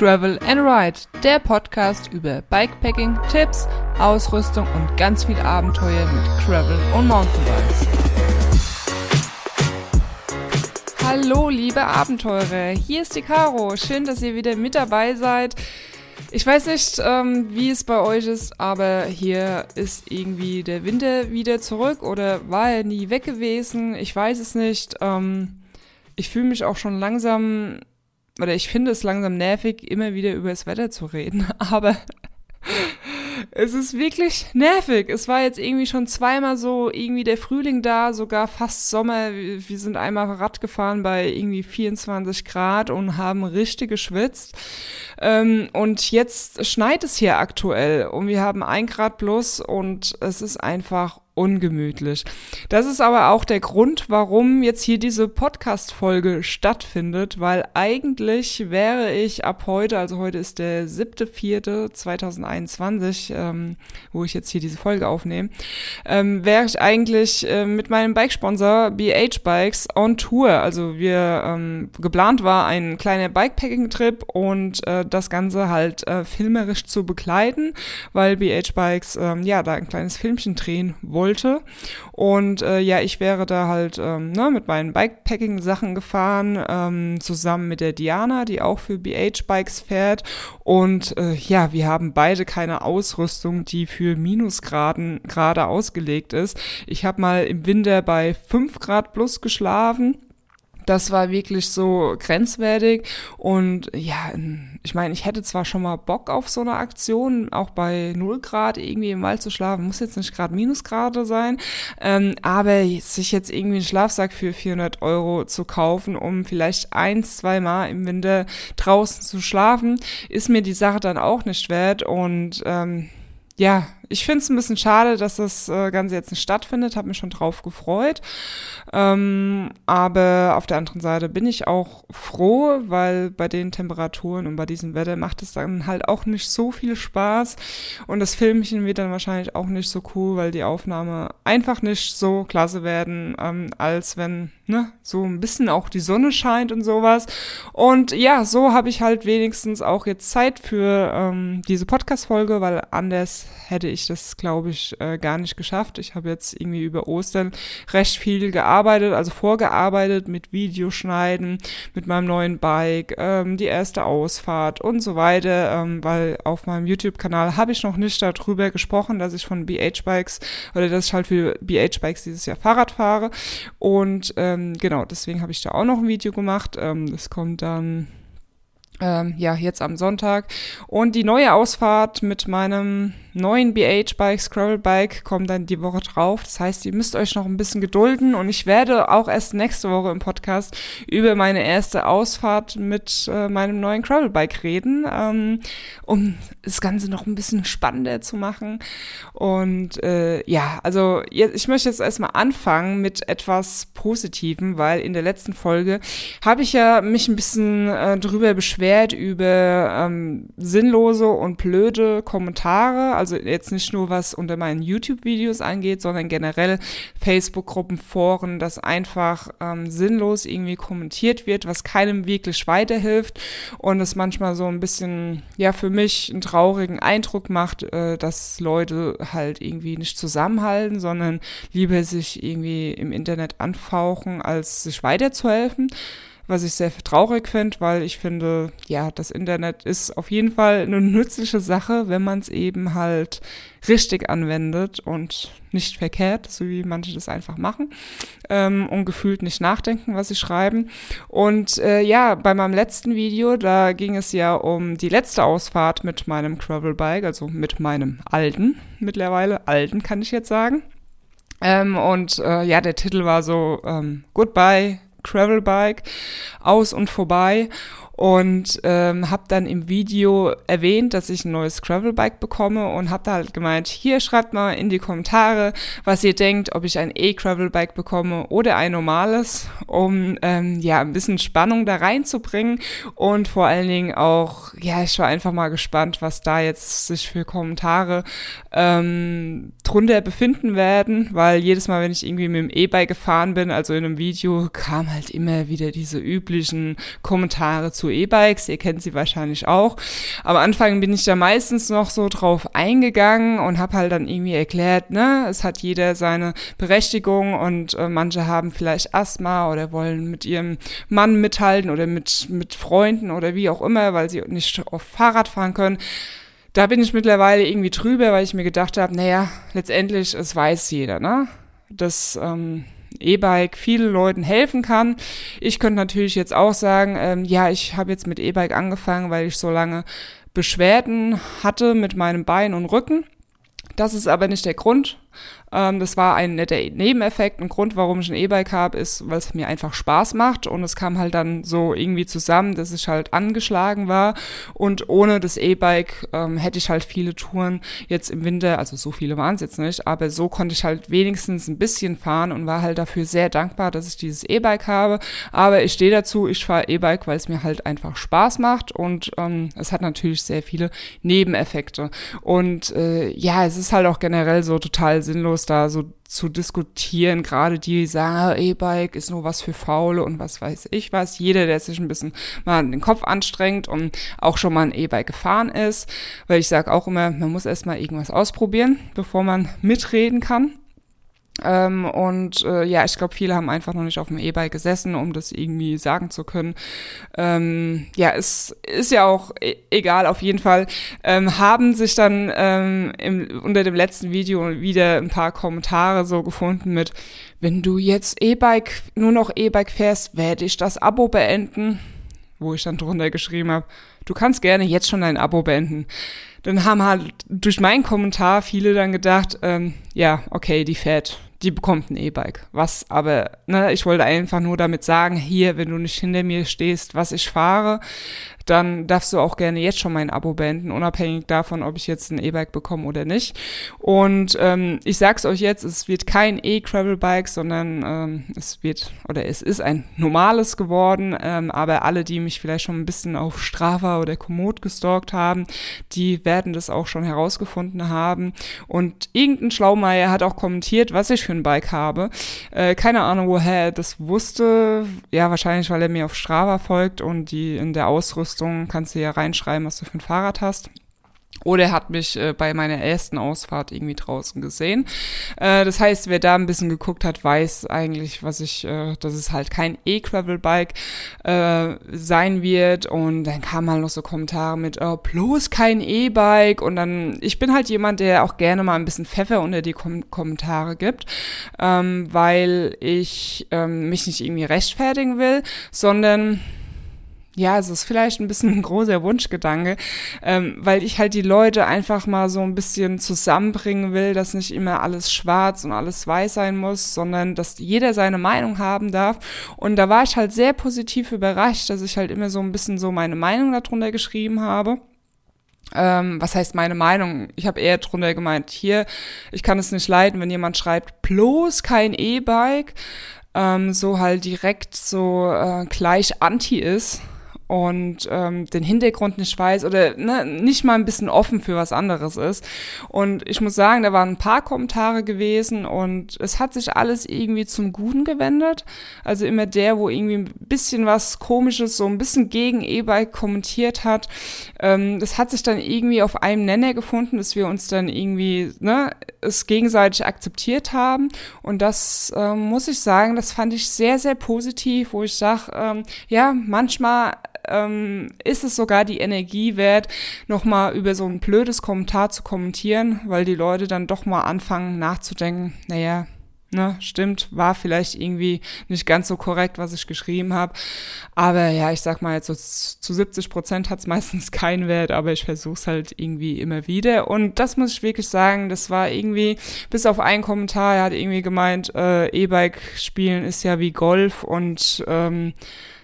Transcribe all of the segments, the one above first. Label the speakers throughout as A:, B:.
A: Travel and Ride, der Podcast über Bikepacking, Tipps, Ausrüstung und ganz viel Abenteuer mit Travel und Mountainbikes. Hallo, liebe Abenteurer, hier ist die Caro. Schön, dass ihr wieder mit dabei seid. Ich weiß nicht, ähm, wie es bei euch ist, aber hier ist irgendwie der Winter wieder zurück oder war er nie weg gewesen. Ich weiß es nicht. Ähm, ich fühle mich auch schon langsam oder ich finde es langsam nervig, immer wieder über das Wetter zu reden, aber es ist wirklich nervig. Es war jetzt irgendwie schon zweimal so irgendwie der Frühling da, sogar fast Sommer. Wir sind einmal Rad gefahren bei irgendwie 24 Grad und haben richtig geschwitzt. Ähm, und jetzt schneit es hier aktuell und wir haben ein Grad plus und es ist einfach ungemütlich. Das ist aber auch der Grund, warum jetzt hier diese Podcast-Folge stattfindet, weil eigentlich wäre ich ab heute, also heute ist der 7.4.2021, ähm, wo ich jetzt hier diese Folge aufnehme, ähm, wäre ich eigentlich äh, mit meinem Bikesponsor BH Bikes on Tour. Also wir ähm, geplant war ein kleiner Bikepacking-Trip und äh, das Ganze halt äh, filmerisch zu begleiten, weil BH Bikes ähm, ja da ein kleines Filmchen drehen wollte wollte. Und äh, ja, ich wäre da halt ähm, ne, mit meinen Bikepacking-Sachen gefahren, ähm, zusammen mit der Diana, die auch für BH-Bikes fährt. Und äh, ja, wir haben beide keine Ausrüstung, die für Minusgraden gerade ausgelegt ist. Ich habe mal im Winter bei 5 Grad plus geschlafen das war wirklich so grenzwertig. Und ja, ich meine, ich hätte zwar schon mal Bock auf so eine Aktion, auch bei 0 Grad irgendwie im Wald zu schlafen, muss jetzt nicht gerade Minusgrade sein, ähm, aber sich jetzt irgendwie einen Schlafsack für 400 Euro zu kaufen, um vielleicht ein, zwei Mal im Winter draußen zu schlafen, ist mir die Sache dann auch nicht wert. Und ähm, ja, ich finde es ein bisschen schade, dass das äh, Ganze jetzt nicht stattfindet, habe mich schon drauf gefreut. Ähm, aber auf der anderen Seite bin ich auch froh, weil bei den Temperaturen und bei diesem Wetter macht es dann halt auch nicht so viel Spaß. Und das Filmchen wird dann wahrscheinlich auch nicht so cool, weil die Aufnahme einfach nicht so klasse werden, ähm, als wenn ne, so ein bisschen auch die Sonne scheint und sowas. Und ja, so habe ich halt wenigstens auch jetzt Zeit für ähm, diese Podcast-Folge, weil anders hätte ich das, glaube ich, äh, gar nicht geschafft. Ich habe jetzt irgendwie über Ostern recht viel gearbeitet, also vorgearbeitet mit Videoschneiden, mit meinem neuen Bike, ähm, die erste Ausfahrt und so weiter, ähm, weil auf meinem YouTube-Kanal habe ich noch nicht darüber gesprochen, dass ich von BH-Bikes oder dass ich halt für BH-Bikes dieses Jahr Fahrrad fahre. Und ähm, genau, deswegen habe ich da auch noch ein Video gemacht. Ähm, das kommt dann ähm, ja, jetzt am Sonntag. Und die neue Ausfahrt mit meinem neuen BH-Bike, Scroll-Bike, kommt dann die Woche drauf. Das heißt, ihr müsst euch noch ein bisschen gedulden und ich werde auch erst nächste Woche im Podcast über meine erste Ausfahrt mit äh, meinem neuen Gravel-Bike reden, ähm, um das Ganze noch ein bisschen spannender zu machen. Und äh, ja, also ich möchte jetzt erstmal anfangen mit etwas Positivem, weil in der letzten Folge habe ich ja mich ein bisschen äh, drüber beschwert, beschwert über ähm, sinnlose und blöde Kommentare. Also jetzt nicht nur was unter meinen YouTube-Videos angeht, sondern generell Facebook-Gruppen, Foren, dass einfach ähm, sinnlos irgendwie kommentiert wird, was keinem wirklich weiterhilft und es manchmal so ein bisschen, ja, für mich einen traurigen Eindruck macht, äh, dass Leute halt irgendwie nicht zusammenhalten, sondern lieber sich irgendwie im Internet anfauchen, als sich weiterzuhelfen was ich sehr traurig finde, weil ich finde, ja, das Internet ist auf jeden Fall eine nützliche Sache, wenn man es eben halt richtig anwendet und nicht verkehrt, so wie manche das einfach machen ähm, und gefühlt nicht nachdenken, was sie schreiben. Und äh, ja, bei meinem letzten Video, da ging es ja um die letzte Ausfahrt mit meinem Gravelbike, also mit meinem alten, mittlerweile alten kann ich jetzt sagen. Ähm, und äh, ja, der Titel war so ähm, Goodbye Gravelbike aus und vorbei und ähm, habe dann im Video erwähnt, dass ich ein neues Gravelbike bekomme und habe da halt gemeint, hier schreibt mal in die Kommentare, was ihr denkt, ob ich ein E-Gravelbike bekomme oder ein normales, um ähm, ja ein bisschen Spannung da reinzubringen und vor allen Dingen auch, ja, ich war einfach mal gespannt, was da jetzt sich für Kommentare ähm, drunter befinden werden, weil jedes Mal, wenn ich irgendwie mit dem E-Bike gefahren bin, also in einem Video, kam halt immer wieder diese üblichen Kommentare zu E-Bikes. Ihr kennt sie wahrscheinlich auch. Am Anfang bin ich da meistens noch so drauf eingegangen und habe halt dann irgendwie erklärt, ne, es hat jeder seine Berechtigung und äh, manche haben vielleicht Asthma oder wollen mit ihrem Mann mithalten oder mit, mit Freunden oder wie auch immer, weil sie nicht auf Fahrrad fahren können da bin ich mittlerweile irgendwie drüber, weil ich mir gedacht habe, naja, letztendlich, es weiß jeder, ne? Dass ähm, E-Bike vielen Leuten helfen kann. Ich könnte natürlich jetzt auch sagen, ähm, ja, ich habe jetzt mit E-Bike angefangen, weil ich so lange Beschwerden hatte mit meinem Bein und Rücken. Das ist aber nicht der Grund. Ähm, das war ein netter Nebeneffekt. Ein Grund, warum ich ein E-Bike habe, ist, weil es mir einfach Spaß macht. Und es kam halt dann so irgendwie zusammen, dass ich halt angeschlagen war. Und ohne das E-Bike ähm, hätte ich halt viele Touren jetzt im Winter, also so viele waren es jetzt nicht, aber so konnte ich halt wenigstens ein bisschen fahren und war halt dafür sehr dankbar, dass ich dieses E-Bike habe. Aber ich stehe dazu, ich fahre E-Bike, weil es mir halt einfach Spaß macht und ähm, es hat natürlich sehr viele Nebeneffekte. Und äh, ja, es ist halt auch generell so total sinnlos, da so zu diskutieren. Gerade die sagen, ah, E-Bike ist nur was für Faule und was weiß ich was. Jeder, der sich ein bisschen mal den Kopf anstrengt und auch schon mal ein E-Bike gefahren ist. Weil ich sage auch immer, man muss erstmal irgendwas ausprobieren, bevor man mitreden kann. Ähm, und äh, ja, ich glaube, viele haben einfach noch nicht auf dem E-Bike gesessen, um das irgendwie sagen zu können. Ähm, ja, es ist ja auch e egal, auf jeden Fall ähm, haben sich dann ähm, im, unter dem letzten Video wieder ein paar Kommentare so gefunden mit, wenn du jetzt E-Bike, nur noch E-Bike fährst, werde ich das Abo beenden. Wo ich dann drunter geschrieben habe, du kannst gerne jetzt schon dein Abo beenden dann haben halt durch meinen Kommentar viele dann gedacht, ähm, ja, okay, die fährt die bekommt ein E-Bike. Was aber, ne, ich wollte einfach nur damit sagen, hier, wenn du nicht hinter mir stehst, was ich fahre, dann darfst du auch gerne jetzt schon mein Abo beenden, unabhängig davon, ob ich jetzt ein E-Bike bekomme oder nicht. Und ähm, ich sag's euch jetzt, es wird kein E-Gravel-Bike, sondern ähm, es wird oder es ist ein normales geworden. Ähm, aber alle, die mich vielleicht schon ein bisschen auf Strava oder Komoot gestalkt haben, die werden das auch schon herausgefunden haben. Und irgendein Schlaumeier hat auch kommentiert, was ich für ein Bike habe. Äh, keine Ahnung, woher er das wusste. Ja, wahrscheinlich, weil er mir auf Strava folgt und die in der Ausrüstung kannst du ja reinschreiben, was du für ein Fahrrad hast. Oder er hat mich äh, bei meiner ersten Ausfahrt irgendwie draußen gesehen. Äh, das heißt, wer da ein bisschen geguckt hat, weiß eigentlich, was ich, äh, dass es halt kein E-Gravel-Bike äh, sein wird. Und dann kamen halt noch so Kommentare mit, oh, bloß kein E-Bike. Und dann, ich bin halt jemand, der auch gerne mal ein bisschen Pfeffer unter die Kom Kommentare gibt, ähm, weil ich ähm, mich nicht irgendwie rechtfertigen will, sondern ja, es ist vielleicht ein bisschen ein großer Wunschgedanke, ähm, weil ich halt die Leute einfach mal so ein bisschen zusammenbringen will, dass nicht immer alles schwarz und alles weiß sein muss, sondern dass jeder seine Meinung haben darf. Und da war ich halt sehr positiv überrascht, dass ich halt immer so ein bisschen so meine Meinung darunter geschrieben habe. Ähm, was heißt meine Meinung? Ich habe eher drunter gemeint, hier, ich kann es nicht leiden, wenn jemand schreibt, bloß kein E-Bike, ähm, so halt direkt so äh, gleich anti ist und ähm, den Hintergrund nicht weiß oder ne, nicht mal ein bisschen offen für was anderes ist. Und ich muss sagen, da waren ein paar Kommentare gewesen und es hat sich alles irgendwie zum Guten gewendet. Also immer der, wo irgendwie ein bisschen was Komisches, so ein bisschen gegen E-Bike kommentiert hat, ähm, das hat sich dann irgendwie auf einem Nenner gefunden, dass wir uns dann irgendwie ne, es gegenseitig akzeptiert haben. Und das ähm, muss ich sagen, das fand ich sehr, sehr positiv, wo ich sage, ähm, ja, manchmal ähm, ist es sogar die Energie wert, nochmal über so ein blödes Kommentar zu kommentieren, weil die Leute dann doch mal anfangen nachzudenken, naja, ne, stimmt, war vielleicht irgendwie nicht ganz so korrekt, was ich geschrieben habe. Aber ja, ich sag mal, so zu 70 Prozent hat es meistens keinen Wert, aber ich versuche es halt irgendwie immer wieder. Und das muss ich wirklich sagen, das war irgendwie, bis auf einen Kommentar, er hat irgendwie gemeint, äh, E-Bike spielen ist ja wie Golf und ähm,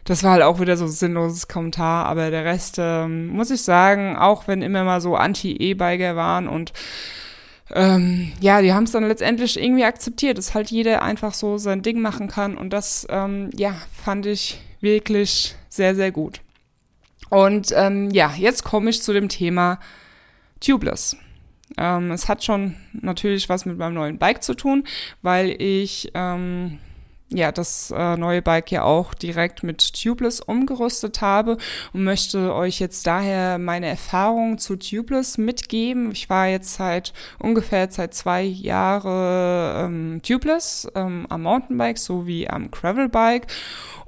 A: das war halt auch wieder so ein sinnloses Kommentar, aber der Rest, ähm, muss ich sagen, auch wenn immer mal so Anti-E-Biker waren und ähm, ja, die haben es dann letztendlich irgendwie akzeptiert, dass halt jeder einfach so sein Ding machen kann und das, ähm, ja, fand ich wirklich sehr, sehr gut. Und ähm, ja, jetzt komme ich zu dem Thema Tubeless. Ähm, es hat schon natürlich was mit meinem neuen Bike zu tun, weil ich ähm, ja, das äh, neue Bike ja auch direkt mit Tubeless umgerüstet habe und möchte euch jetzt daher meine Erfahrungen zu Tubeless mitgeben. Ich war jetzt seit ungefähr seit zwei Jahren ähm, Tubeless ähm, am Mountainbike sowie am Gravelbike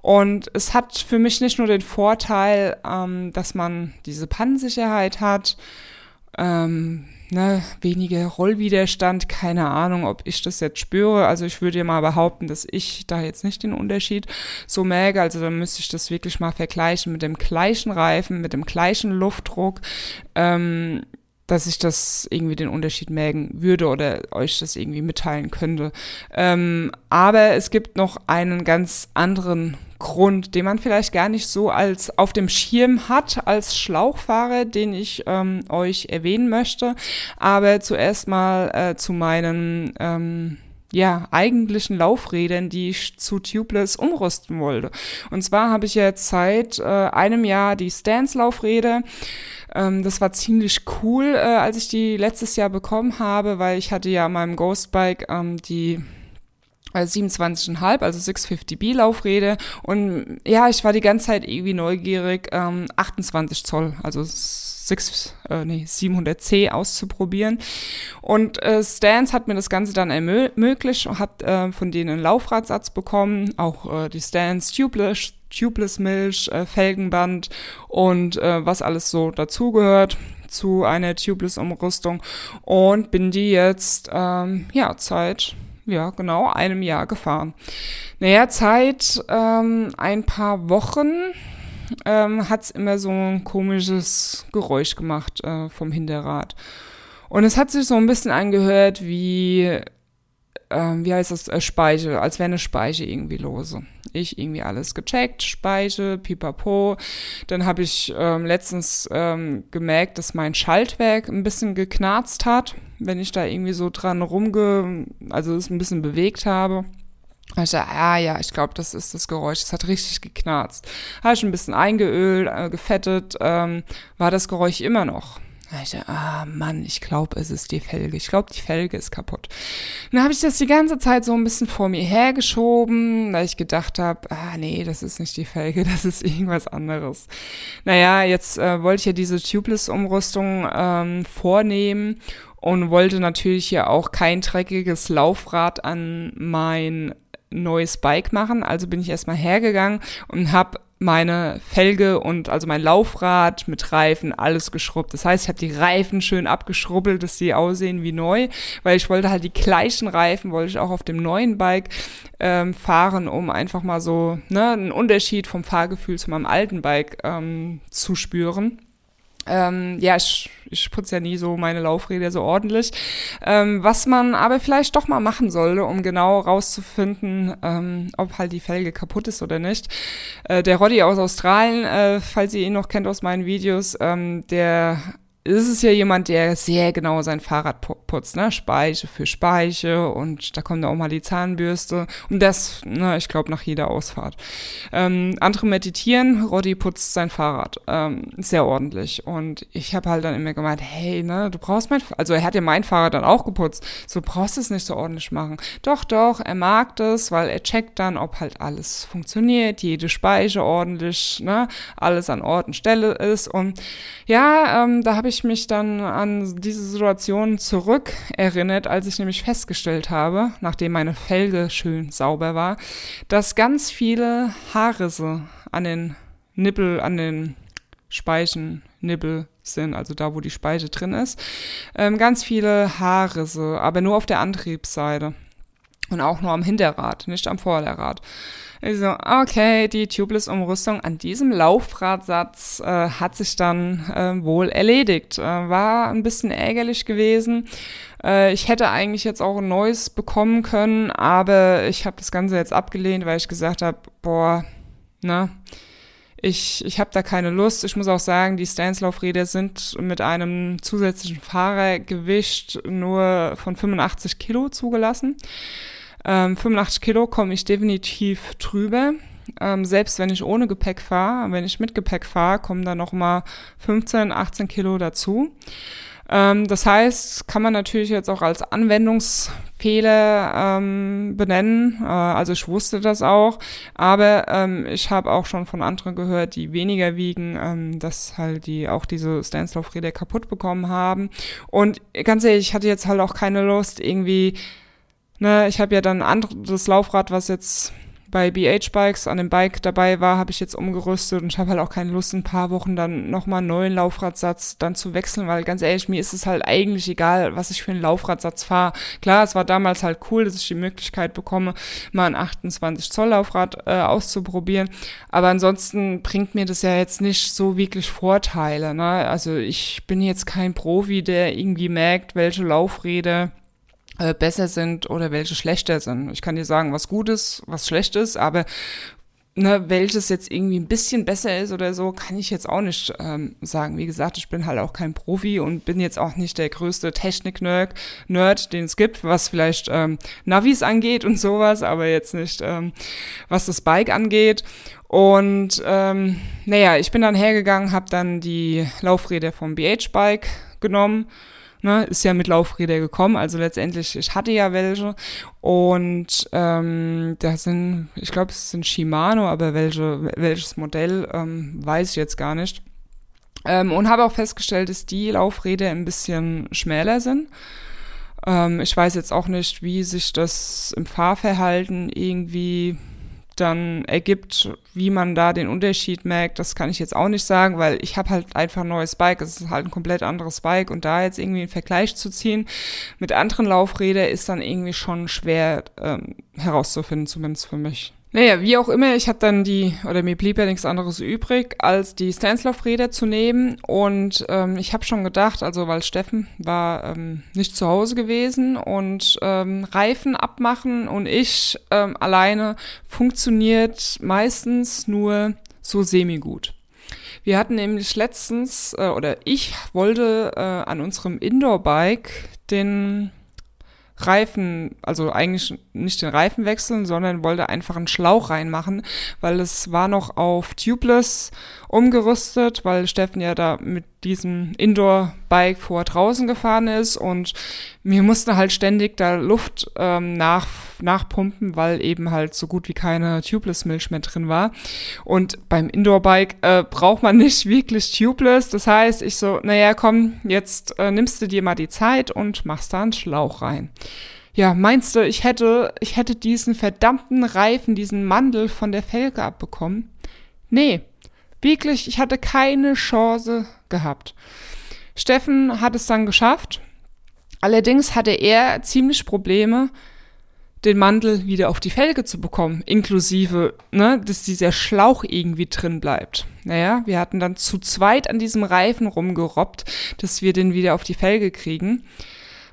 A: und es hat für mich nicht nur den Vorteil, ähm, dass man diese Pannensicherheit hat, ähm, ne, weniger Rollwiderstand, keine Ahnung, ob ich das jetzt spüre. Also ich würde mal behaupten, dass ich da jetzt nicht den Unterschied so merke. Also dann müsste ich das wirklich mal vergleichen mit dem gleichen Reifen, mit dem gleichen Luftdruck. Ähm, dass ich das irgendwie den Unterschied merken würde oder euch das irgendwie mitteilen könnte. Ähm, aber es gibt noch einen ganz anderen Grund, den man vielleicht gar nicht so als auf dem Schirm hat als Schlauchfahrer, den ich ähm, euch erwähnen möchte. Aber zuerst mal äh, zu meinen ähm, ja, eigentlichen Laufrädern, die ich zu Tubeless umrüsten wollte. Und zwar habe ich jetzt seit äh, einem Jahr die Stance-Laufräder. Ähm, das war ziemlich cool, äh, als ich die letztes Jahr bekommen habe, weil ich hatte ja an meinem Ghostbike ähm, die 27,5, äh, also 650B Laufrede. Und ja, ich war die ganze Zeit irgendwie neugierig, ähm, 28 Zoll, also 6, äh, nee, 700C auszuprobieren. Und äh, Stance hat mir das Ganze dann ermöglicht und hat äh, von denen einen Laufradsatz bekommen, auch äh, die Stance Tubeless, Tubeless Milch, äh, Felgenband und äh, was alles so dazugehört zu einer Tubeless-Umrüstung und bin die jetzt, ähm, ja, seit ja, genau, einem Jahr gefahren. Naja, Zeit ähm, ein paar Wochen ähm, hat es immer so ein komisches Geräusch gemacht äh, vom Hinterrad. Und es hat sich so ein bisschen angehört wie ähm, wie heißt das, äh, Speiche, als wäre eine Speiche irgendwie lose. Ich irgendwie alles gecheckt, Speiche, pipapo. Dann habe ich ähm, letztens ähm, gemerkt, dass mein Schaltwerk ein bisschen geknarzt hat, wenn ich da irgendwie so dran rumge, also es ein bisschen bewegt habe. Da ich dachte, ah ja, ich glaube, das ist das Geräusch. Es hat richtig geknarzt. Habe ich ein bisschen eingeölt, äh, gefettet, ähm, war das Geräusch immer noch. Ich dachte, ah Mann, ich glaube, es ist die Felge. Ich glaube, die Felge ist kaputt. dann habe ich das die ganze Zeit so ein bisschen vor mir hergeschoben, weil ich gedacht habe, ah nee, das ist nicht die Felge, das ist irgendwas anderes. Naja, jetzt äh, wollte ich ja diese Tubeless-Umrüstung ähm, vornehmen und wollte natürlich hier auch kein dreckiges Laufrad an mein neues Bike machen. Also bin ich erstmal hergegangen und habe meine Felge und also mein Laufrad mit Reifen, alles geschrubbt. Das heißt, ich habe die Reifen schön abgeschrubbelt, dass sie aussehen wie neu, weil ich wollte halt die gleichen Reifen, wollte ich auch auf dem neuen Bike ähm, fahren, um einfach mal so ne, einen Unterschied vom Fahrgefühl zu meinem alten Bike ähm, zu spüren. Ähm, ja, ich, ich putze ja nie so meine Laufräder so ordentlich. Ähm, was man aber vielleicht doch mal machen sollte, um genau rauszufinden, ähm, ob halt die Felge kaputt ist oder nicht. Äh, der Roddy aus Australien, äh, falls ihr ihn noch kennt aus meinen Videos, ähm, der es ist ja jemand, der sehr genau sein Fahrrad putzt, ne? Speiche für Speiche und da kommt auch mal die Zahnbürste und das, ne, ich glaube, nach jeder Ausfahrt. Ähm, andere meditieren, Roddy putzt sein Fahrrad ähm, sehr ordentlich und ich habe halt dann immer gemeint, hey, ne, du brauchst mein, also er hat ja mein Fahrrad dann auch geputzt, so brauchst es nicht so ordentlich machen. Doch, doch, er mag das, weil er checkt dann, ob halt alles funktioniert, jede Speiche ordentlich, ne, alles an Ort und Stelle ist und ja, ähm, da habe ich ich mich dann an diese Situation zurück erinnert, als ich nämlich festgestellt habe, nachdem meine Felge schön sauber war, dass ganz viele Haarrisse an den Nippel, an den Speichen, Nippel sind, also da, wo die Speiche drin ist. Ähm, ganz viele Haarrisse, aber nur auf der Antriebsseite. Und auch nur am Hinterrad, nicht am Vorderrad. Ich so, okay, die Tubeless-Umrüstung an diesem Laufradsatz äh, hat sich dann äh, wohl erledigt. Äh, war ein bisschen ärgerlich gewesen. Äh, ich hätte eigentlich jetzt auch ein neues bekommen können, aber ich habe das Ganze jetzt abgelehnt, weil ich gesagt habe, boah, ne, ich, ich habe da keine Lust. Ich muss auch sagen, die Stance-Laufräder sind mit einem zusätzlichen Fahrergewicht nur von 85 Kilo zugelassen. Ähm, 85 Kilo komme ich definitiv drüber. Ähm, selbst wenn ich ohne Gepäck fahre, wenn ich mit Gepäck fahre, kommen da noch mal 15, 18 Kilo dazu. Ähm, das heißt, kann man natürlich jetzt auch als Anwendungsfehler ähm, benennen. Äh, also ich wusste das auch, aber ähm, ich habe auch schon von anderen gehört, die weniger wiegen, ähm, dass halt die auch diese Stanislaw-Räder kaputt bekommen haben. Und ganz ehrlich, ich hatte jetzt halt auch keine Lust, irgendwie, ne, ich habe ja dann ein anderes Laufrad, was jetzt bei BH Bikes an dem Bike dabei war, habe ich jetzt umgerüstet und ich habe halt auch keine Lust, in ein paar Wochen dann nochmal einen neuen Laufradsatz dann zu wechseln, weil ganz ehrlich, mir ist es halt eigentlich egal, was ich für einen Laufradsatz fahre. Klar, es war damals halt cool, dass ich die Möglichkeit bekomme, mal ein 28 Zoll Laufrad äh, auszuprobieren, aber ansonsten bringt mir das ja jetzt nicht so wirklich Vorteile. Ne? Also ich bin jetzt kein Profi, der irgendwie merkt, welche Laufräder äh, besser sind oder welche schlechter sind. Ich kann dir sagen, was gut ist, was schlecht ist, aber ne, welches jetzt irgendwie ein bisschen besser ist oder so, kann ich jetzt auch nicht ähm, sagen. Wie gesagt, ich bin halt auch kein Profi und bin jetzt auch nicht der größte Technik-Nerd, Nerd, den es gibt, was vielleicht ähm, Navis angeht und sowas, aber jetzt nicht, ähm, was das Bike angeht. Und ähm, naja, ich bin dann hergegangen, habe dann die Laufräder vom BH-Bike genommen ne, ist ja mit Laufräder gekommen. Also letztendlich, ich hatte ja welche. Und ähm, da sind, ich glaube, es sind Shimano, aber welche, welches Modell, ähm, weiß ich jetzt gar nicht. Ähm, und habe auch festgestellt, dass die Laufräder ein bisschen schmäler sind. Ähm, ich weiß jetzt auch nicht, wie sich das im Fahrverhalten irgendwie dann ergibt, wie man da den Unterschied merkt, das kann ich jetzt auch nicht sagen, weil ich habe halt einfach ein neues Bike, es ist halt ein komplett anderes Bike und da jetzt irgendwie einen Vergleich zu ziehen mit anderen Laufrädern ist dann irgendwie schon schwer ähm, herauszufinden, zumindest für mich. Naja, wie auch immer, ich hatte dann die, oder mir blieb ja nichts anderes übrig, als die Stanislaw-Räder zu nehmen. Und ähm, ich habe schon gedacht, also weil Steffen war ähm, nicht zu Hause gewesen und ähm, Reifen abmachen und ich ähm, alleine funktioniert meistens nur so semi-gut. Wir hatten nämlich letztens, äh, oder ich wollte äh, an unserem Indoor-Bike den Reifen, also eigentlich nicht den Reifen wechseln, sondern wollte einfach einen Schlauch reinmachen, weil es war noch auf Tubeless umgerüstet, weil Steffen ja da mit diesem Indoor-Bike vor draußen gefahren ist und mir musste halt ständig da Luft ähm, nach, nachpumpen, weil eben halt so gut wie keine Tubeless-Milch mehr drin war. Und beim Indoor-Bike äh, braucht man nicht wirklich Tubeless. Das heißt, ich so, naja, komm, jetzt äh, nimmst du dir mal die Zeit und machst da einen Schlauch rein. Ja, meinst du, ich hätte, ich hätte diesen verdammten Reifen, diesen Mandel von der Felge abbekommen? Nee, Wirklich, ich hatte keine Chance gehabt. Steffen hat es dann geschafft. Allerdings hatte er ziemlich Probleme, den Mantel wieder auf die Felge zu bekommen, inklusive, ne, dass dieser Schlauch irgendwie drin bleibt. Naja, wir hatten dann zu zweit an diesem Reifen rumgerobbt, dass wir den wieder auf die Felge kriegen.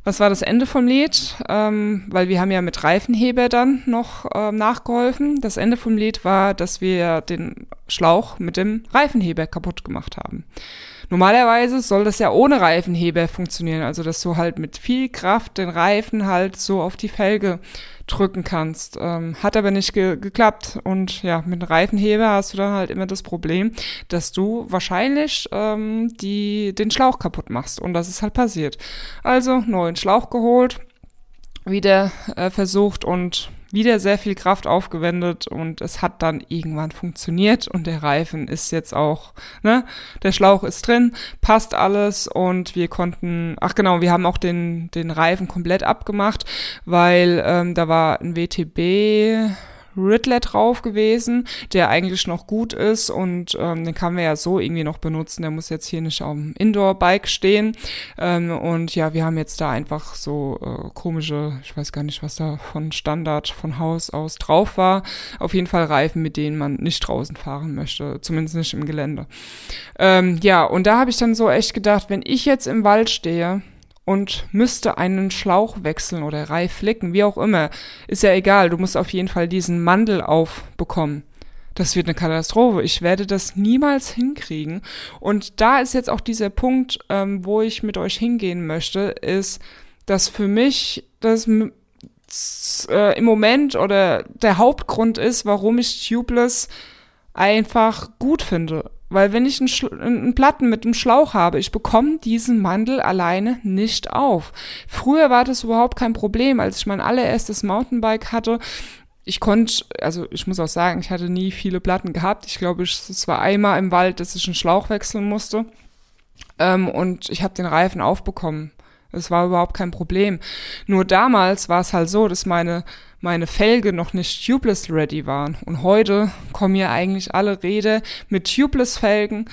A: Was war das Ende vom Lied? Ähm, weil wir haben ja mit Reifenheber dann noch ähm, nachgeholfen. Das Ende vom Lied war, dass wir den Schlauch mit dem Reifenheber kaputt gemacht haben. Normalerweise soll das ja ohne Reifenheber funktionieren, also dass du halt mit viel Kraft den Reifen halt so auf die Felge drücken kannst. Ähm, hat aber nicht ge geklappt. Und ja, mit einem Reifenheber hast du dann halt immer das Problem, dass du wahrscheinlich ähm, die, den Schlauch kaputt machst. Und das ist halt passiert. Also neuen Schlauch geholt, wieder äh, versucht und wieder sehr viel Kraft aufgewendet und es hat dann irgendwann funktioniert und der Reifen ist jetzt auch, ne, der Schlauch ist drin, passt alles und wir konnten, ach genau, wir haben auch den, den Reifen komplett abgemacht, weil ähm, da war ein WTB, Ridley drauf gewesen, der eigentlich noch gut ist und ähm, den kann man ja so irgendwie noch benutzen. Der muss jetzt hier nicht auf dem Indoor-Bike stehen. Ähm, und ja, wir haben jetzt da einfach so äh, komische, ich weiß gar nicht, was da von Standard von Haus aus drauf war. Auf jeden Fall Reifen, mit denen man nicht draußen fahren möchte, zumindest nicht im Gelände. Ähm, ja, und da habe ich dann so echt gedacht, wenn ich jetzt im Wald stehe, und müsste einen Schlauch wechseln oder Reif flicken, wie auch immer. Ist ja egal, du musst auf jeden Fall diesen Mandel aufbekommen. Das wird eine Katastrophe. Ich werde das niemals hinkriegen. Und da ist jetzt auch dieser Punkt, ähm, wo ich mit euch hingehen möchte, ist, dass für mich das äh, im Moment oder der Hauptgrund ist, warum ich Tubeless einfach gut finde. Weil wenn ich einen, einen Platten mit einem Schlauch habe, ich bekomme diesen Mandel alleine nicht auf. Früher war das überhaupt kein Problem, als ich mein allererstes Mountainbike hatte. Ich konnte, also ich muss auch sagen, ich hatte nie viele Platten gehabt. Ich glaube, es war einmal im Wald, dass ich einen Schlauch wechseln musste. Ähm, und ich habe den Reifen aufbekommen. Es war überhaupt kein Problem. Nur damals war es halt so, dass meine, meine Felge noch nicht tubeless ready waren. Und heute kommen ja eigentlich alle Räder mit tubeless Felgen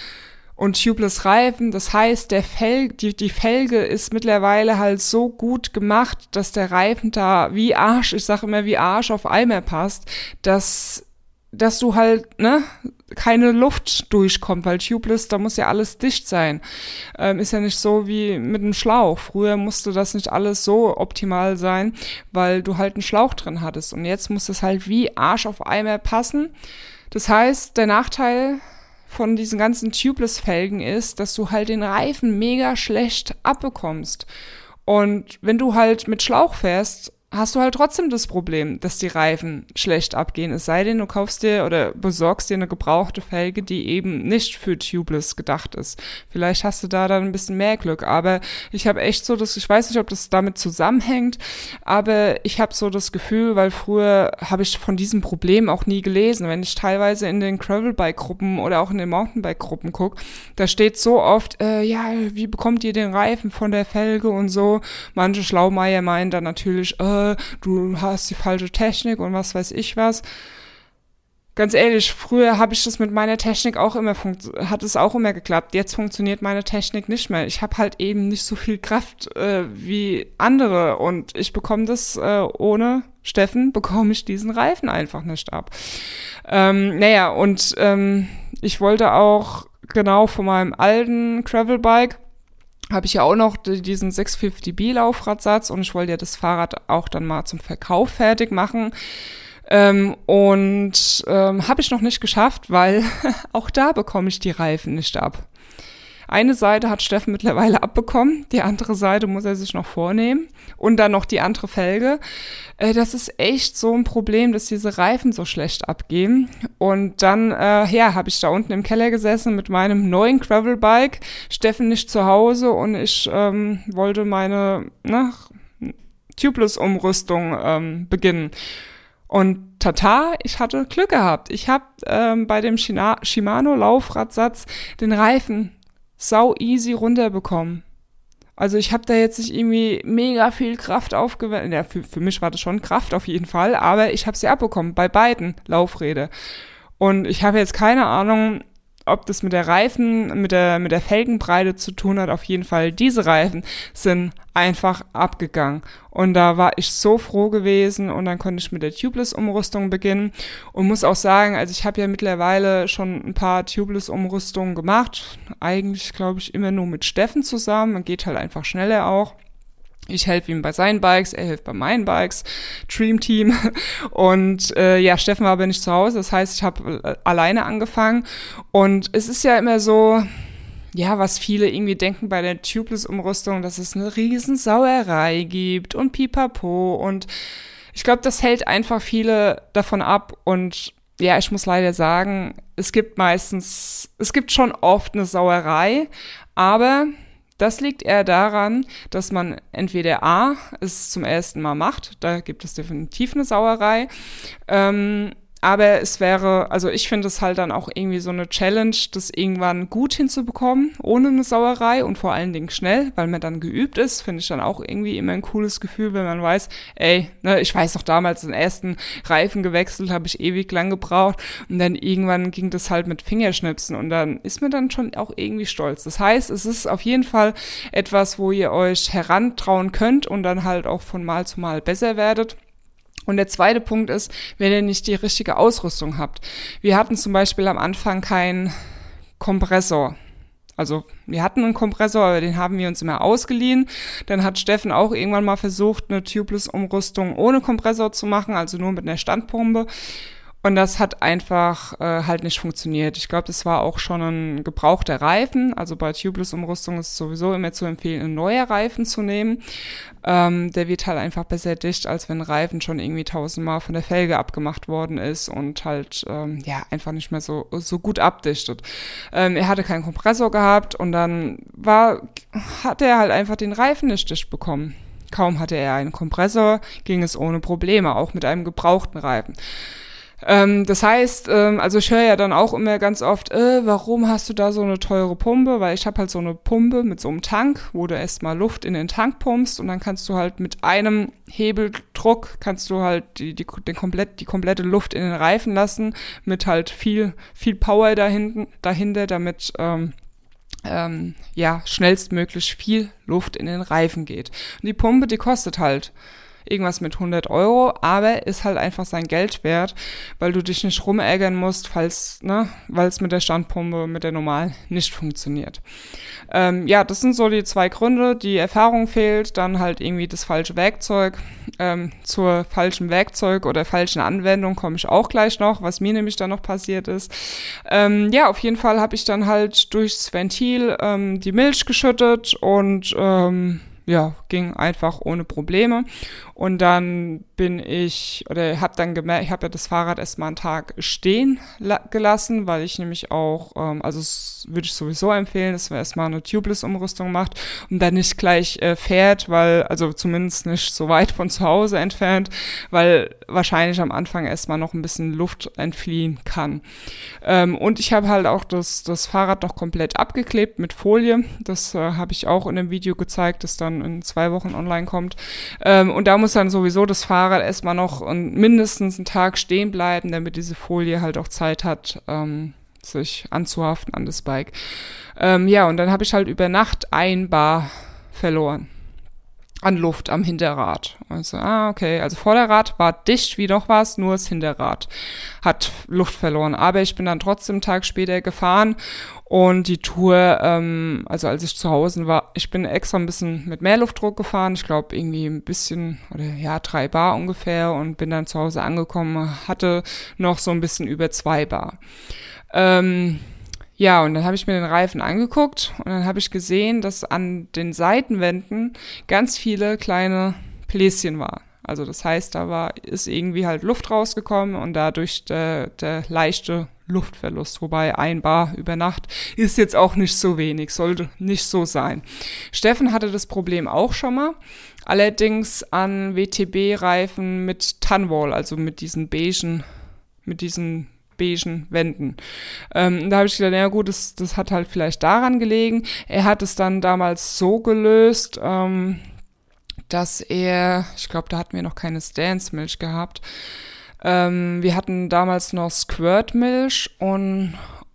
A: und tubeless Reifen. Das heißt, der Fel die, die Felge ist mittlerweile halt so gut gemacht, dass der Reifen da wie Arsch, ich sage immer wie Arsch auf Eimer passt, dass dass du halt, ne, keine Luft durchkommt, weil tubeless, da muss ja alles dicht sein. Ähm, ist ja nicht so wie mit einem Schlauch. Früher musste das nicht alles so optimal sein, weil du halt einen Schlauch drin hattest. Und jetzt muss es halt wie Arsch auf Eimer passen. Das heißt, der Nachteil von diesen ganzen Tubeless-Felgen ist, dass du halt den Reifen mega schlecht abbekommst. Und wenn du halt mit Schlauch fährst, hast du halt trotzdem das Problem, dass die Reifen schlecht abgehen. Es sei denn, du kaufst dir oder besorgst dir eine gebrauchte Felge, die eben nicht für Tubeless gedacht ist. Vielleicht hast du da dann ein bisschen mehr Glück. Aber ich habe echt so das, ich weiß nicht, ob das damit zusammenhängt, aber ich habe so das Gefühl, weil früher habe ich von diesem Problem auch nie gelesen. Wenn ich teilweise in den Gravelbike-Gruppen oder auch in den Mountainbike-Gruppen gucke, da steht so oft, äh, ja, wie bekommt ihr den Reifen von der Felge und so. Manche Schlaumeier meinen dann natürlich, äh, du hast die falsche Technik und was weiß ich was. Ganz ehrlich, früher habe ich das mit meiner Technik auch immer hat es auch immer geklappt. Jetzt funktioniert meine Technik nicht mehr. Ich habe halt eben nicht so viel Kraft äh, wie andere und ich bekomme das äh, ohne Steffen bekomme ich diesen Reifen einfach nicht ab. Ähm, naja, und ähm, ich wollte auch genau von meinem alten Gravelbike habe ich ja auch noch diesen 650B Laufradsatz und ich wollte ja das Fahrrad auch dann mal zum Verkauf fertig machen. Ähm, und ähm, habe ich noch nicht geschafft, weil auch da bekomme ich die Reifen nicht ab. Eine Seite hat Steffen mittlerweile abbekommen, die andere Seite muss er sich noch vornehmen und dann noch die andere Felge. Äh, das ist echt so ein Problem, dass diese Reifen so schlecht abgehen. Und dann, äh, ja, habe ich da unten im Keller gesessen mit meinem neuen Gravelbike, Steffen nicht zu Hause und ich ähm, wollte meine ne, Tubeless-Umrüstung ähm, beginnen. Und tata, ich hatte Glück gehabt. Ich habe ähm, bei dem Shimano Laufradsatz den Reifen sau easy runterbekommen. Also ich habe da jetzt nicht irgendwie mega viel Kraft aufgewendet. Ja, für, für mich war das schon Kraft auf jeden Fall, aber ich habe sie abbekommen bei beiden Laufräder. Und ich habe jetzt keine Ahnung, ob das mit der Reifen, mit der, mit der Felgenbreite zu tun hat, auf jeden Fall. Diese Reifen sind einfach abgegangen. Und da war ich so froh gewesen und dann konnte ich mit der Tubeless-Umrüstung beginnen und muss auch sagen, also ich habe ja mittlerweile schon ein paar Tubeless-Umrüstungen gemacht. Eigentlich, glaube ich, immer nur mit Steffen zusammen. Geht halt einfach schneller auch. Ich helfe ihm bei seinen Bikes, er hilft bei meinen Bikes, Dream Team. Und äh, ja, Steffen war aber nicht zu Hause, das heißt, ich habe äh, alleine angefangen. Und es ist ja immer so, ja, was viele irgendwie denken bei der Tubeless-Umrüstung, dass es eine riesen Sauerei gibt und pipapo. Und ich glaube, das hält einfach viele davon ab. Und ja, ich muss leider sagen, es gibt meistens, es gibt schon oft eine Sauerei, aber das liegt eher daran, dass man entweder A, es zum ersten Mal macht, da gibt es definitiv eine Sauerei, ähm, aber es wäre, also ich finde es halt dann auch irgendwie so eine Challenge, das irgendwann gut hinzubekommen, ohne eine Sauerei und vor allen Dingen schnell, weil man dann geübt ist, finde ich dann auch irgendwie immer ein cooles Gefühl, wenn man weiß, ey, ne, ich weiß noch damals den ersten Reifen gewechselt, habe ich ewig lang gebraucht und dann irgendwann ging das halt mit Fingerschnipsen und dann ist man dann schon auch irgendwie stolz. Das heißt, es ist auf jeden Fall etwas, wo ihr euch herantrauen könnt und dann halt auch von Mal zu Mal besser werdet. Und der zweite Punkt ist, wenn ihr nicht die richtige Ausrüstung habt. Wir hatten zum Beispiel am Anfang keinen Kompressor. Also wir hatten einen Kompressor, aber den haben wir uns immer ausgeliehen. Dann hat Steffen auch irgendwann mal versucht, eine Tubeless-Umrüstung ohne Kompressor zu machen, also nur mit einer Standpumpe. Und das hat einfach äh, halt nicht funktioniert. Ich glaube, das war auch schon ein gebrauchter Reifen. Also bei Tubeless-Umrüstung ist es sowieso immer zu empfehlen, einen neuen Reifen zu nehmen. Ähm, der wird halt einfach besser dicht, als wenn Reifen schon irgendwie tausendmal von der Felge abgemacht worden ist und halt ähm, ja einfach nicht mehr so, so gut abdichtet. Ähm, er hatte keinen Kompressor gehabt und dann war, hat er halt einfach den Reifen nicht dicht bekommen. Kaum hatte er einen Kompressor, ging es ohne Probleme, auch mit einem gebrauchten Reifen. Ähm, das heißt, ähm, also ich höre ja dann auch immer ganz oft, äh, warum hast du da so eine teure Pumpe? Weil ich habe halt so eine Pumpe mit so einem Tank, wo du erstmal Luft in den Tank pumpst und dann kannst du halt mit einem Hebeldruck kannst du halt die, die, den komplett, die komplette Luft in den Reifen lassen, mit halt viel, viel Power dahinten, dahinter, damit ähm, ähm, ja, schnellstmöglich viel Luft in den Reifen geht. Und die Pumpe, die kostet halt irgendwas mit 100 Euro, aber ist halt einfach sein Geld wert, weil du dich nicht rumärgern musst, falls, ne, weil es mit der Standpumpe, mit der normalen nicht funktioniert. Ähm, ja, das sind so die zwei Gründe. Die Erfahrung fehlt, dann halt irgendwie das falsche Werkzeug. Ähm, zur falschen Werkzeug oder falschen Anwendung komme ich auch gleich noch, was mir nämlich dann noch passiert ist. Ähm, ja, auf jeden Fall habe ich dann halt durchs Ventil ähm, die Milch geschüttet und ähm, ja, ging einfach ohne Probleme. Und dann bin ich, oder habe dann gemerkt, ich habe ja das Fahrrad erstmal einen Tag stehen gelassen, weil ich nämlich auch, ähm, also würde ich sowieso empfehlen, dass man erstmal eine Tubeless-Umrüstung macht und dann nicht gleich äh, fährt, weil, also zumindest nicht so weit von zu Hause entfernt, weil wahrscheinlich am Anfang erstmal noch ein bisschen Luft entfliehen kann. Ähm, und ich habe halt auch das, das Fahrrad noch komplett abgeklebt mit Folie. Das äh, habe ich auch in dem Video gezeigt, das dann in zwei Wochen online kommt. Ähm, und da muss dann sowieso das Fahrrad erstmal noch mindestens einen Tag stehen bleiben, damit diese Folie halt auch Zeit hat, ähm, sich anzuhaften an das Bike. Ähm, ja, und dann habe ich halt über Nacht ein Bar verloren an Luft am Hinterrad. Also, ah, okay. Also Vorderrad war dicht wie noch was, nur das Hinterrad hat Luft verloren. Aber ich bin dann trotzdem einen Tag später gefahren und die Tour, ähm, also als ich zu Hause war, ich bin extra ein bisschen mit mehr Luftdruck gefahren. Ich glaube irgendwie ein bisschen, oder ja, drei Bar ungefähr und bin dann zu Hause angekommen, hatte noch so ein bisschen über zwei Bar. Ähm, ja, und dann habe ich mir den Reifen angeguckt und dann habe ich gesehen, dass an den Seitenwänden ganz viele kleine Bläschen waren. Also das heißt, da war, ist irgendwie halt Luft rausgekommen und dadurch der, der leichte Luftverlust. Wobei ein Bar über Nacht ist jetzt auch nicht so wenig, sollte nicht so sein. Steffen hatte das Problem auch schon mal. Allerdings an WTB-Reifen mit Tunwall, also mit diesen beigen, mit diesen beigen Wänden. Ähm, da habe ich gedacht, ja gut, das, das hat halt vielleicht daran gelegen. Er hat es dann damals so gelöst, ähm, dass er, ich glaube, da hatten wir noch keine Stance-Milch gehabt. Ähm, wir hatten damals noch Squirt-Milch und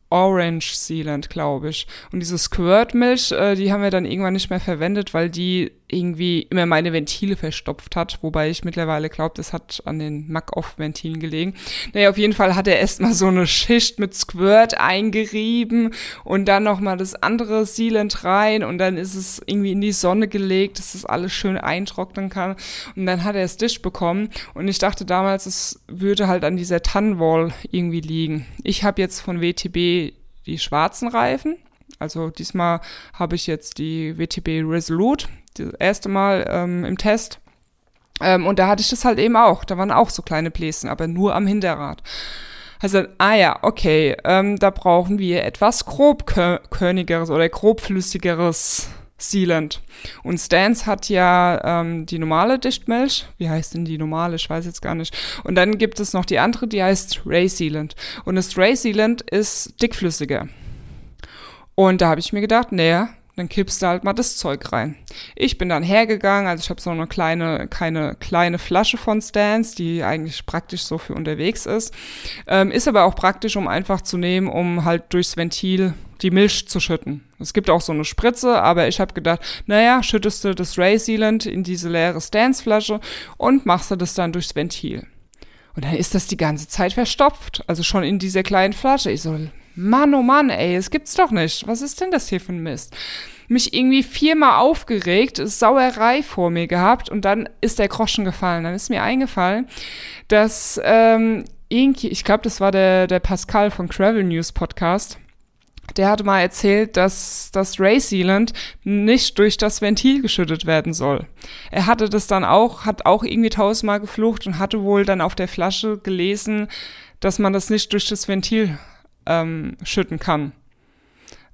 A: Orange Sealant, glaube ich. Und diese Squirt-Milch, äh, die haben wir dann irgendwann nicht mehr verwendet, weil die irgendwie immer meine Ventile verstopft hat, wobei ich mittlerweile glaube, das hat an den Mac-Off-Ventilen gelegen. Naja, auf jeden Fall hat er erstmal so eine Schicht mit Squirt eingerieben und dann nochmal das andere Sealant rein und dann ist es irgendwie in die Sonne gelegt, dass das alles schön eintrocknen kann und dann hat er es dicht bekommen und ich dachte damals, es würde halt an dieser Tannenwall irgendwie liegen. Ich habe jetzt von WTB die schwarzen Reifen, also diesmal habe ich jetzt die WTB Resolute, das erste Mal ähm, im Test. Ähm, und da hatte ich das halt eben auch. Da waren auch so kleine Bläschen, aber nur am Hinterrad. Also, ah ja, okay, ähm, da brauchen wir etwas grobkörnigeres oder grobflüssigeres Sealant. Und Stance hat ja ähm, die normale Dichtmilch. Wie heißt denn die normale? Ich weiß jetzt gar nicht. Und dann gibt es noch die andere, die heißt Ray Sealant. Und das Ray Sealant ist dickflüssiger. Und da habe ich mir gedacht, naja, dann kippst du halt mal das Zeug rein. Ich bin dann hergegangen, also ich habe so eine kleine, keine kleine Flasche von Stans, die eigentlich praktisch so für unterwegs ist. Ähm, ist aber auch praktisch, um einfach zu nehmen, um halt durchs Ventil die Milch zu schütten. Es gibt auch so eine Spritze, aber ich habe gedacht, naja, schüttest du das Ray Sealant in diese leere Stans-Flasche und machst du das dann durchs Ventil. Und dann ist das die ganze Zeit verstopft, also schon in dieser kleinen Flasche. Ich so, Mann, oh Mann, ey, es gibt's doch nicht. Was ist denn das hier für ein Mist? Mich irgendwie viermal aufgeregt, Sauerei vor mir gehabt und dann ist der Groschen gefallen. Dann ist mir eingefallen, dass ähm, irgendwie, ich glaube, das war der, der Pascal von Travel News Podcast. Der hatte mal erzählt, dass das Race Sealant nicht durch das Ventil geschüttet werden soll. Er hatte das dann auch, hat auch irgendwie tausendmal geflucht und hatte wohl dann auf der Flasche gelesen, dass man das nicht durch das Ventil ähm, schütten kann.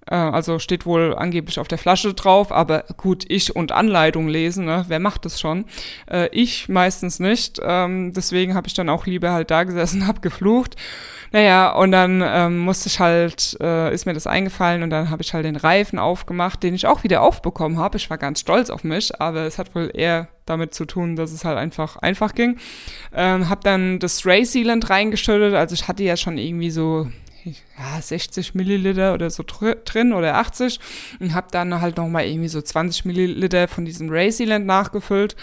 A: Äh, also steht wohl angeblich auf der Flasche drauf, aber gut, ich und Anleitung lesen, ne? wer macht das schon? Äh, ich meistens nicht. Ähm, deswegen habe ich dann auch lieber halt da gesessen, hab geflucht. Naja, und dann ähm, musste ich halt, äh, ist mir das eingefallen und dann habe ich halt den Reifen aufgemacht, den ich auch wieder aufbekommen habe. Ich war ganz stolz auf mich, aber es hat wohl eher damit zu tun, dass es halt einfach einfach ging. Ähm, hab dann das Ray Sealant reingeschüttet, also ich hatte ja schon irgendwie so ja, 60 Milliliter oder so drin oder 80 und habe dann halt nochmal irgendwie so 20 Milliliter von diesem Raysealant nachgefüllt.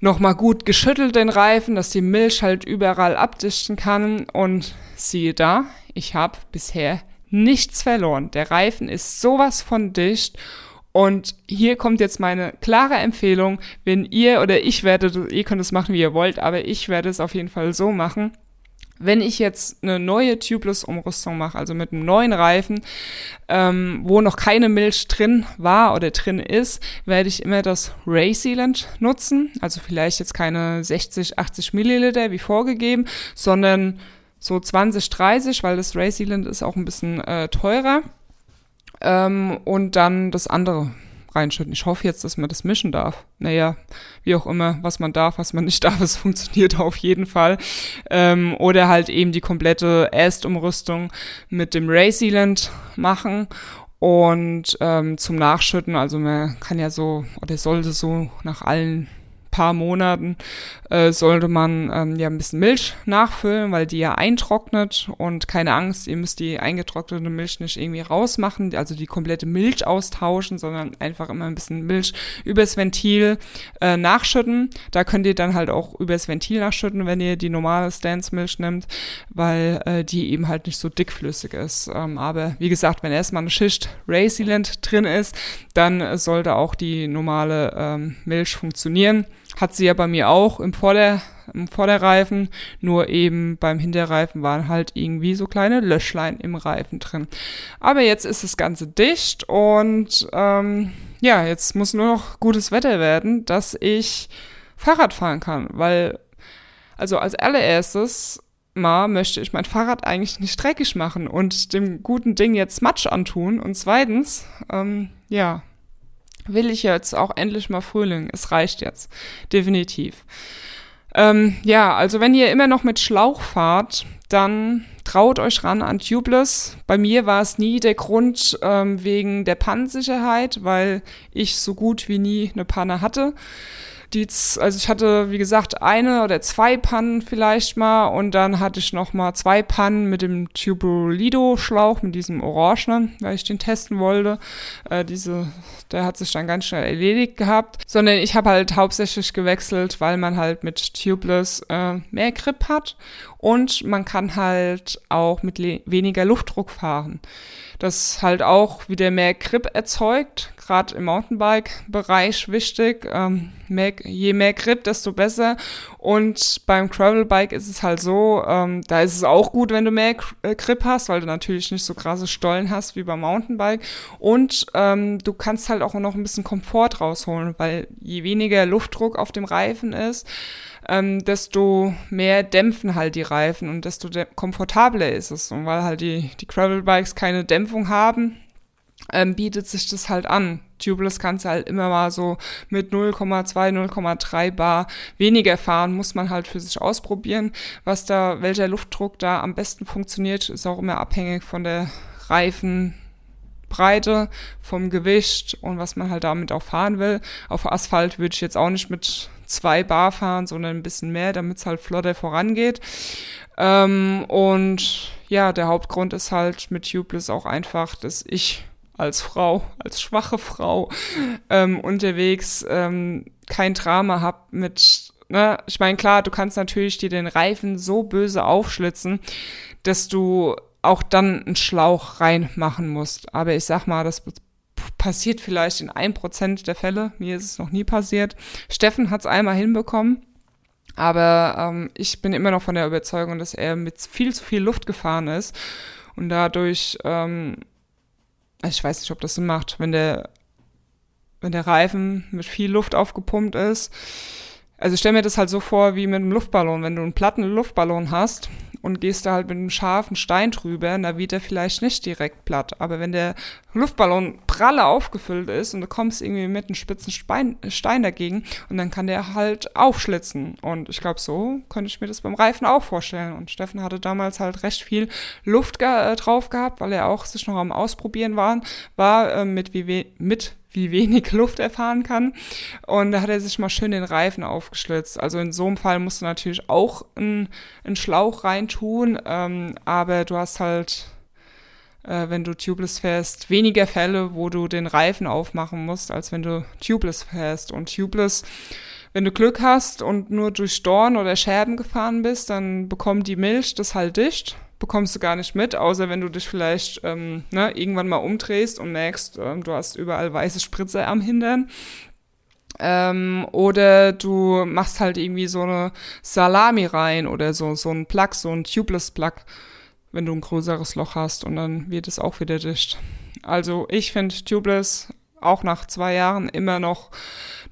A: Nochmal gut geschüttelt den Reifen, dass die Milch halt überall abdichten kann und siehe da, ich habe bisher nichts verloren. Der Reifen ist sowas von dicht und hier kommt jetzt meine klare Empfehlung, wenn ihr oder ich werde, ihr könnt es machen, wie ihr wollt, aber ich werde es auf jeden Fall so machen wenn ich jetzt eine neue Tubeless-Umrüstung mache, also mit einem neuen Reifen, ähm, wo noch keine Milch drin war oder drin ist, werde ich immer das Ray Sealant nutzen. Also vielleicht jetzt keine 60, 80 Milliliter wie vorgegeben, sondern so 20, 30, weil das Ray Sealant ist auch ein bisschen äh, teurer. Ähm, und dann das andere reinschütten. Ich hoffe jetzt, dass man das mischen darf. Naja, wie auch immer, was man darf, was man nicht darf, es funktioniert auf jeden Fall. Ähm, oder halt eben die komplette Ästumrüstung mit dem Ray Sealant machen und ähm, zum Nachschütten, also man kann ja so, oder sollte so nach allen paar Monaten äh, sollte man ähm, ja ein bisschen Milch nachfüllen, weil die ja eintrocknet und keine Angst, ihr müsst die eingetrocknete Milch nicht irgendwie rausmachen, also die komplette Milch austauschen, sondern einfach immer ein bisschen Milch übers Ventil äh, nachschütten. Da könnt ihr dann halt auch übers Ventil nachschütten, wenn ihr die normale Stance-Milch nimmt, weil äh, die eben halt nicht so dickflüssig ist. Ähm, aber wie gesagt, wenn erstmal eine Schicht Raysealant drin ist, dann sollte auch die normale ähm, Milch funktionieren. Hat sie ja bei mir auch im, Vorder-, im Vorderreifen, nur eben beim Hinterreifen waren halt irgendwie so kleine Löschlein im Reifen drin. Aber jetzt ist das Ganze dicht und ähm, ja, jetzt muss nur noch gutes Wetter werden, dass ich Fahrrad fahren kann, weil, also als allererstes mal möchte ich mein Fahrrad eigentlich nicht dreckig machen und dem guten Ding jetzt Matsch antun. Und zweitens, ähm, ja, will ich jetzt auch endlich mal Frühling. Es reicht jetzt. Definitiv. Ähm, ja, also wenn ihr immer noch mit Schlauch fahrt, dann traut euch ran an Tubeless. Bei mir war es nie der Grund ähm, wegen der Pannensicherheit, weil ich so gut wie nie eine Panne hatte die, also ich hatte, wie gesagt, eine oder zwei Pannen vielleicht mal und dann hatte ich noch mal zwei Pannen mit dem Tubulido-Schlauch, mit diesem Orangenen, weil ich den testen wollte. Äh, diese, der hat sich dann ganz schnell erledigt gehabt. Sondern ich habe halt hauptsächlich gewechselt, weil man halt mit Tubeless äh, mehr Grip hat und man kann halt auch mit weniger Luftdruck fahren. Das halt auch wieder mehr Grip erzeugt, gerade im Mountainbike-Bereich wichtig. Ähm, mehr, je mehr Grip, desto besser. Und beim Gravelbike ist es halt so, ähm, da ist es auch gut, wenn du mehr äh, Grip hast, weil du natürlich nicht so krasse Stollen hast wie beim Mountainbike. Und ähm, du kannst halt auch noch ein bisschen Komfort rausholen, weil je weniger Luftdruck auf dem Reifen ist, ähm, desto mehr dämpfen halt die Reifen und desto komfortabler ist es. Und weil halt die, die Gravelbikes keine Dämpfung haben, ähm, bietet sich das halt an. Tubeless kannst du halt immer mal so mit 0,2, 0,3 Bar weniger fahren, muss man halt für sich ausprobieren. Was da, welcher Luftdruck da am besten funktioniert, ist auch immer abhängig von der Reifenbreite, vom Gewicht und was man halt damit auch fahren will. Auf Asphalt würde ich jetzt auch nicht mit zwei Bar fahren, sondern ein bisschen mehr, damit es halt flotter vorangeht. Ähm, und ja, der Hauptgrund ist halt mit Tubeless auch einfach, dass ich als Frau, als schwache Frau ähm, unterwegs ähm, kein Drama habe mit, ne, ich meine, klar, du kannst natürlich dir den Reifen so böse aufschlitzen, dass du auch dann einen Schlauch reinmachen musst. Aber ich sag mal, das passiert vielleicht in ein Prozent der Fälle. Mir ist es noch nie passiert. Steffen hat es einmal hinbekommen. Aber ähm, ich bin immer noch von der Überzeugung, dass er mit viel zu viel Luft gefahren ist und dadurch, ähm, ich weiß nicht, ob das Sinn macht, wenn der, wenn der Reifen mit viel Luft aufgepumpt ist. Also stell mir das halt so vor wie mit einem Luftballon. Wenn du einen platten Luftballon hast und gehst da halt mit einem scharfen Stein drüber, da wird er vielleicht nicht direkt platt. Aber wenn der Luftballon pralle aufgefüllt ist und du kommst irgendwie mit einem spitzen Stein, Stein dagegen und dann kann der halt aufschlitzen. Und ich glaube, so könnte ich mir das beim Reifen auch vorstellen. Und Steffen hatte damals halt recht viel Luft ge äh, drauf gehabt, weil er auch sich noch am Ausprobieren war, war äh, mit, wie mit wie wenig Luft er fahren kann. Und da hat er sich mal schön den Reifen aufgeschlitzt. Also in so einem Fall musst du natürlich auch einen, Schlauch reintun, ähm, aber du hast halt, äh, wenn du tubeless fährst, weniger Fälle, wo du den Reifen aufmachen musst, als wenn du tubeless fährst. Und tubeless wenn du Glück hast und nur durch Dorn oder Scherben gefahren bist, dann bekommt die Milch das halt dicht bekommst du gar nicht mit, außer wenn du dich vielleicht ähm, ne, irgendwann mal umdrehst und merkst, ähm, du hast überall weiße Spritze am Hintern. Ähm, oder du machst halt irgendwie so eine Salami rein oder so, so ein Plug, so ein Tubeless Plug, wenn du ein größeres Loch hast und dann wird es auch wieder dicht. Also ich finde Tubeless auch nach zwei Jahren immer noch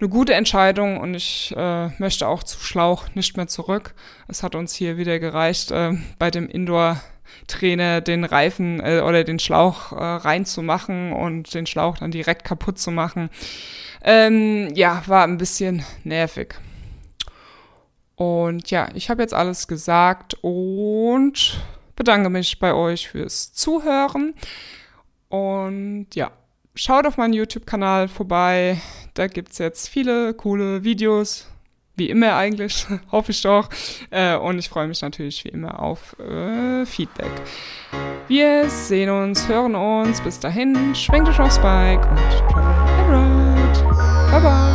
A: eine gute Entscheidung und ich äh, möchte auch zu Schlauch nicht mehr zurück. Es hat uns hier wieder gereicht, äh, bei dem Indoor-Trainer den Reifen äh, oder den Schlauch äh, reinzumachen und den Schlauch dann direkt kaputt zu machen. Ähm, ja, war ein bisschen nervig. Und ja, ich habe jetzt alles gesagt und bedanke mich bei euch fürs Zuhören. Und ja, schaut auf meinen YouTube-Kanal vorbei. Da gibt es jetzt viele coole Videos. Wie immer eigentlich, hoffe ich doch. Äh, und ich freue mich natürlich wie immer auf äh, Feedback. Wir sehen uns, hören uns. Bis dahin, schwenkt euch aufs Bike und travel and. Bye bye.